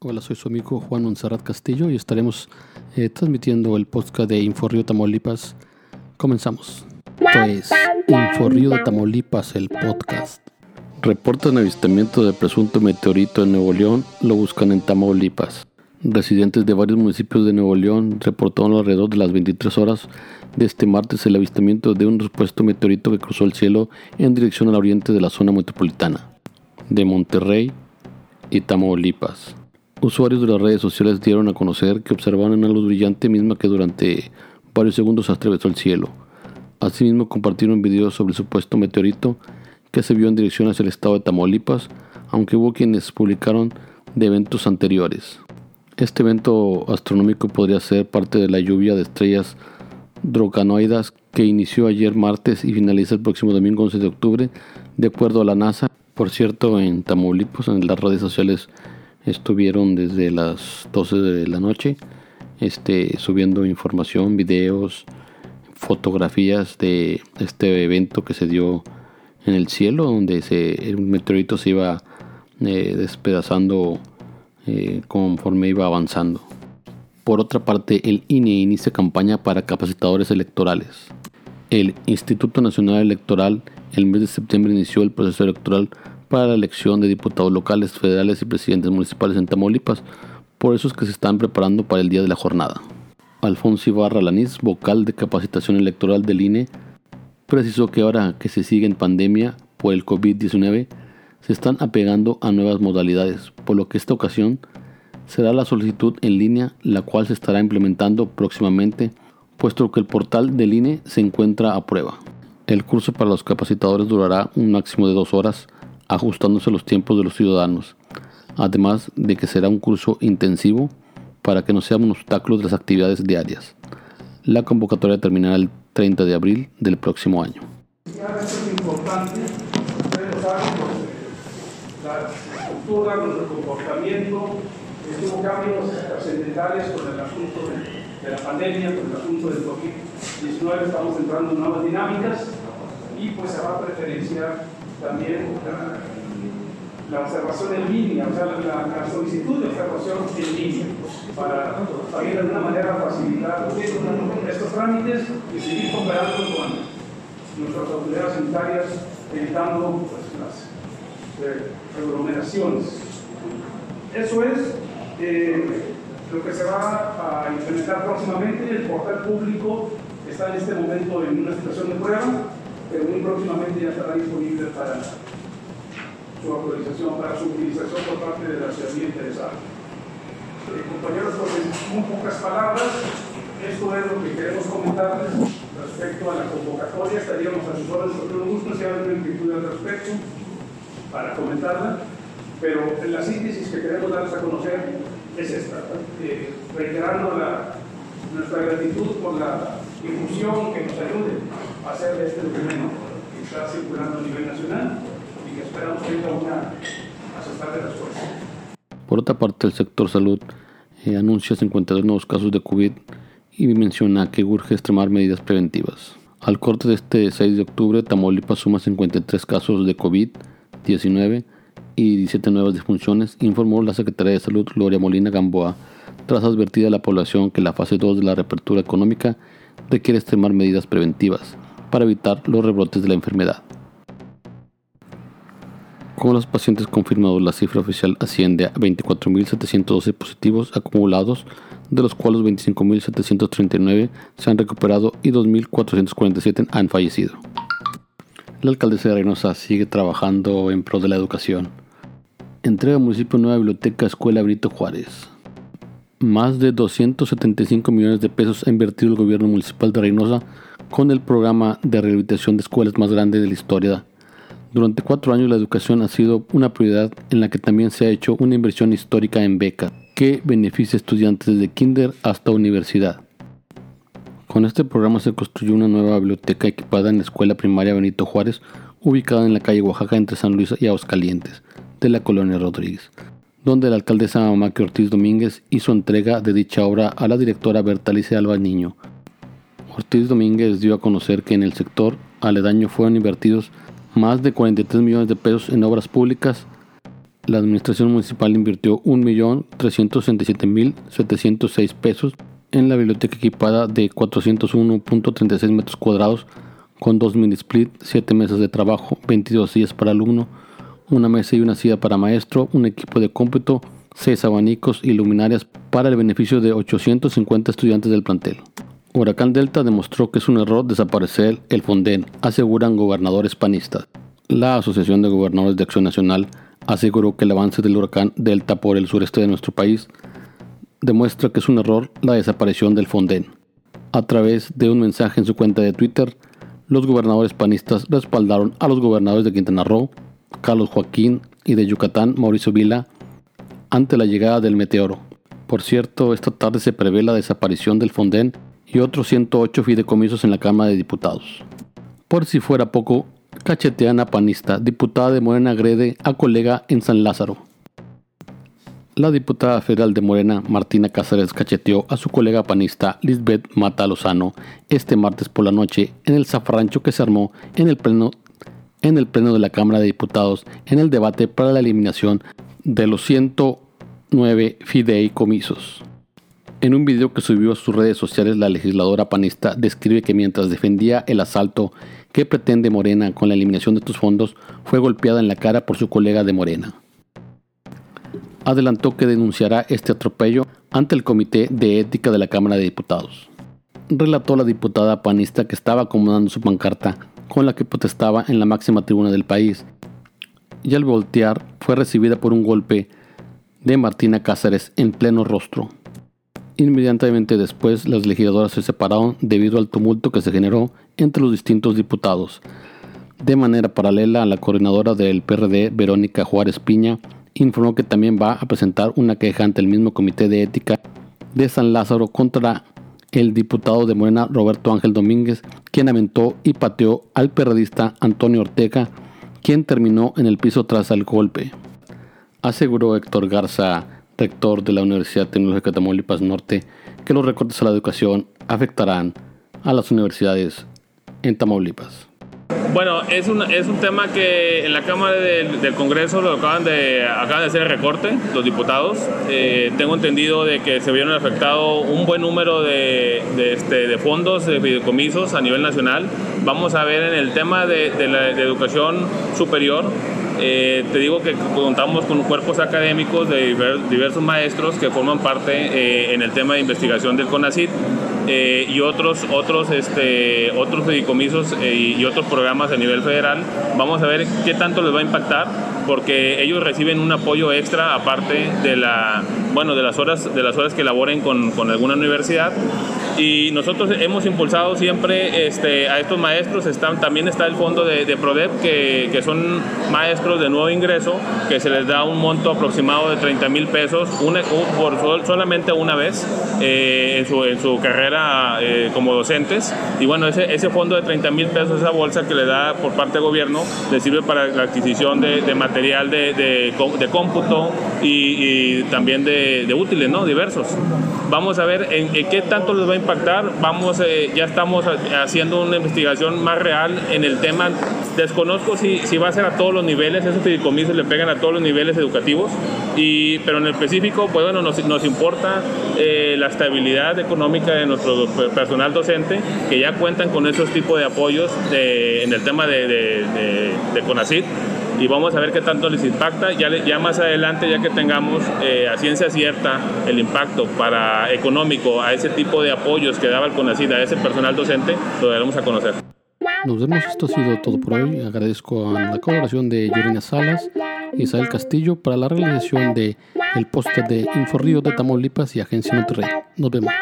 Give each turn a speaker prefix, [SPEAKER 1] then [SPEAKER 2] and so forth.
[SPEAKER 1] Hola, soy su amigo Juan Monserrat Castillo y estaremos eh, transmitiendo el podcast de Inforrío Tamaulipas. Comenzamos. Esto es Inforrío de Tamaulipas, el podcast. Reportan avistamiento de presunto meteorito en Nuevo León, lo buscan en Tamaulipas. Residentes de varios municipios de Nuevo León reportaron alrededor de las 23 horas de este martes el avistamiento de un supuesto meteorito que cruzó el cielo en dirección al oriente de la zona metropolitana de Monterrey y Tamaulipas. Usuarios de las redes sociales dieron a conocer que observaron una luz brillante misma que durante varios segundos atravesó el cielo. Asimismo compartieron videos sobre el supuesto meteorito que se vio en dirección hacia el estado de Tamaulipas, aunque hubo quienes publicaron de eventos anteriores. Este evento astronómico podría ser parte de la lluvia de estrellas droganoidas que inició ayer martes y finaliza el próximo domingo 11 de octubre, de acuerdo a la NASA. Por cierto, en Tamaulipas, en las redes sociales estuvieron desde las 12 de la noche este, subiendo información, videos, fotografías de este evento que se dio en el cielo, donde se, el meteorito se iba eh, despedazando eh, conforme iba avanzando. Por otra parte, el INE inicia campaña para capacitadores electorales. El Instituto Nacional Electoral el mes de septiembre inició el proceso electoral para la elección de diputados locales, federales y presidentes municipales en Tamaulipas. Por eso es que se están preparando para el día de la jornada. Alfonso Ibarra Lanís, vocal de capacitación electoral del INE, precisó que ahora que se sigue en pandemia por el COVID-19, se están apegando a nuevas modalidades, por lo que esta ocasión será la solicitud en línea, la cual se estará implementando próximamente, puesto que el portal del INE se encuentra a prueba. El curso para los capacitadores durará un máximo de dos horas, ajustándose a los tiempos de los ciudadanos, además de que será un curso intensivo para que no sea un obstáculo de las actividades diarias. La convocatoria terminará el 30 de abril del próximo año.
[SPEAKER 2] La estructura, nuestro comportamiento, hubo cambios trascendentales con el asunto de, de, la pandemia, con el asunto del COVID-19, estamos entrando en nuevas dinámicas y pues se va a preferenciar también la, observación en línea, o sea, la, solicitud de observación en línea, para también de alguna manera facilitar estos trámites y seguir cooperando con nuestras autoridades sanitarias, evitando pues, las eh, aglomeraciones. Eso es eh, lo que se va a implementar próximamente. El portal público está en este momento en una situación de prueba pero muy próximamente ya estará disponible para su autorización, para su utilización por parte de la ciudadanía interesada. Eh, compañeros, pues en pocas palabras, esto es lo que queremos comentarles respecto a la convocatoria. Estaríamos a sus órdenes con todo gusto si hay alguna inquietud al respecto para comentarla, pero la síntesis que queremos darles a conocer es esta, eh, reiterando nuestra gratitud por la difusión que nos ayude este documento que está circulando a nivel nacional y que esperamos tenga una aceptable respuesta.
[SPEAKER 1] Por otra parte, el sector salud eh, anuncia 52 nuevos casos de COVID y menciona que urge extremar medidas preventivas. Al corte de este 6 de octubre, Tamaulipas suma 53 casos de COVID-19 y 17 nuevas disfunciones, informó la Secretaría de Salud Gloria Molina Gamboa, tras advertir a la población que la fase 2 de la reapertura económica requiere extremar medidas preventivas para evitar los rebrotes de la enfermedad. Con los pacientes confirmados, la cifra oficial asciende a 24.712 positivos acumulados, de los cuales 25.739 se han recuperado y 2.447 han fallecido. La alcaldesa de Reynosa sigue trabajando en pro de la educación. Entrega al municipio nueva biblioteca Escuela Brito Juárez. Más de 275 millones de pesos ha invertido el gobierno municipal de Reynosa con el programa de rehabilitación de escuelas más grande de la historia. Durante cuatro años la educación ha sido una prioridad en la que también se ha hecho una inversión histórica en becas que beneficia a estudiantes desde kinder hasta universidad. Con este programa se construyó una nueva biblioteca equipada en la Escuela Primaria Benito Juárez, ubicada en la calle Oaxaca entre San Luis y Aguascalientes, de la colonia Rodríguez donde la alcaldesa Maki Ortiz Domínguez hizo entrega de dicha obra a la directora Bertalice Alba Niño. Ortiz Domínguez dio a conocer que en el sector aledaño fueron invertidos más de 43 millones de pesos en obras públicas la administración municipal invirtió 1.367.706 pesos en la biblioteca equipada de 401.36 metros cuadrados con dos mini split, 7 mesas de trabajo, 22 sillas para alumno, una mesa y una silla para maestro, un equipo de cómputo, 6 abanicos y luminarias para el beneficio de 850 estudiantes del plantel. Huracán Delta demostró que es un error desaparecer el Fonden, aseguran gobernadores panistas. La Asociación de Gobernadores de Acción Nacional aseguró que el avance del huracán Delta por el sureste de nuestro país demuestra que es un error la desaparición del Fonden. A través de un mensaje en su cuenta de Twitter, los gobernadores panistas respaldaron a los gobernadores de Quintana Roo, Carlos Joaquín y de Yucatán, Mauricio Vila, ante la llegada del meteoro. Por cierto, esta tarde se prevé la desaparición del Fonden y otros 108 fideicomisos en la Cámara de Diputados. Por si fuera poco, cacheteana panista, diputada de Morena agrede a colega en San Lázaro. La diputada federal de Morena, Martina Cáceres, cacheteó a su colega panista Lisbeth Mata Lozano este martes por la noche en el zafrancho que se armó en el pleno en el pleno de la Cámara de Diputados en el debate para la eliminación de los 109 fideicomisos. En un video que subió a sus redes sociales, la legisladora panista describe que mientras defendía el asalto que pretende Morena con la eliminación de estos fondos, fue golpeada en la cara por su colega de Morena adelantó que denunciará este atropello ante el Comité de Ética de la Cámara de Diputados. Relató la diputada panista que estaba acomodando su pancarta con la que protestaba en la máxima tribuna del país y al voltear fue recibida por un golpe de Martina Cáceres en pleno rostro. Inmediatamente después las legisladoras se separaron debido al tumulto que se generó entre los distintos diputados. De manera paralela la coordinadora del PRD, Verónica Juárez Piña, informó que también va a presentar una queja ante el mismo Comité de Ética de San Lázaro contra el diputado de Morena Roberto Ángel Domínguez, quien aventó y pateó al periodista Antonio Ortega, quien terminó en el piso tras el golpe. Aseguró Héctor Garza, rector de la Universidad Tecnológica de Tamaulipas Norte, que los recortes a la educación afectarán a las universidades en Tamaulipas.
[SPEAKER 3] Bueno, es un, es un tema que en la Cámara del, Congreso lo acaban de, acaban de hacer el recorte, los diputados. Eh, tengo entendido de que se vieron afectado un buen número de, de, este, de fondos, de fideicomisos a nivel nacional. Vamos a ver en el tema de, de la educación superior, eh, te digo que contamos con cuerpos académicos de diversos maestros que forman parte eh, en el tema de investigación del CONACIT eh, y otros, otros, este, otros fideicomisos y, otros programas a nivel federal. Vamos a ver qué tanto les va a impactar porque ellos reciben un apoyo extra aparte de, la, bueno, de, las, horas, de las horas que laboren con, con alguna universidad y nosotros hemos impulsado siempre este, a estos maestros. Están, también está el fondo de, de PRODEP, que, que, son maestros de nuevo ingreso, que se les da un monto aproximado de 30 mil pesos una, por solamente una vez eh, en, su, en, su, carrera eh, como docentes. Y bueno, ese, ese fondo de 30 mil pesos, esa bolsa que le da por parte del gobierno, le sirve para la adquisición de, de material de, de, cómputo y, y también de, útiles, ¿no? Diversos. Vamos a ver en, en qué tanto les va a impactar. Vamos, eh, ya estamos haciendo una investigación más real en el tema. Desconozco si, si va a ser a todos los niveles, esos fideicomisos le pegan a todos los niveles educativos, y, pero en el específico, pues bueno, nos, nos importa eh, la estabilidad económica de nuestro personal docente, que ya cuentan con esos tipos de apoyos en el tema de, de, de, de CONACID y vamos a ver qué tanto les impacta. Ya, ya más adelante, ya que tengamos eh, a ciencia cierta el impacto para económico a ese tipo de apoyos que daba el CONACID a ese personal docente, lo daremos a conocer.
[SPEAKER 1] Nos vemos, esto ha sido todo por hoy. Agradezco a la colaboración de Yorina Salas y Isabel Castillo para la realización de el póster de Inforrío de Tamaulipas y Agencia Monterrey. Nos vemos.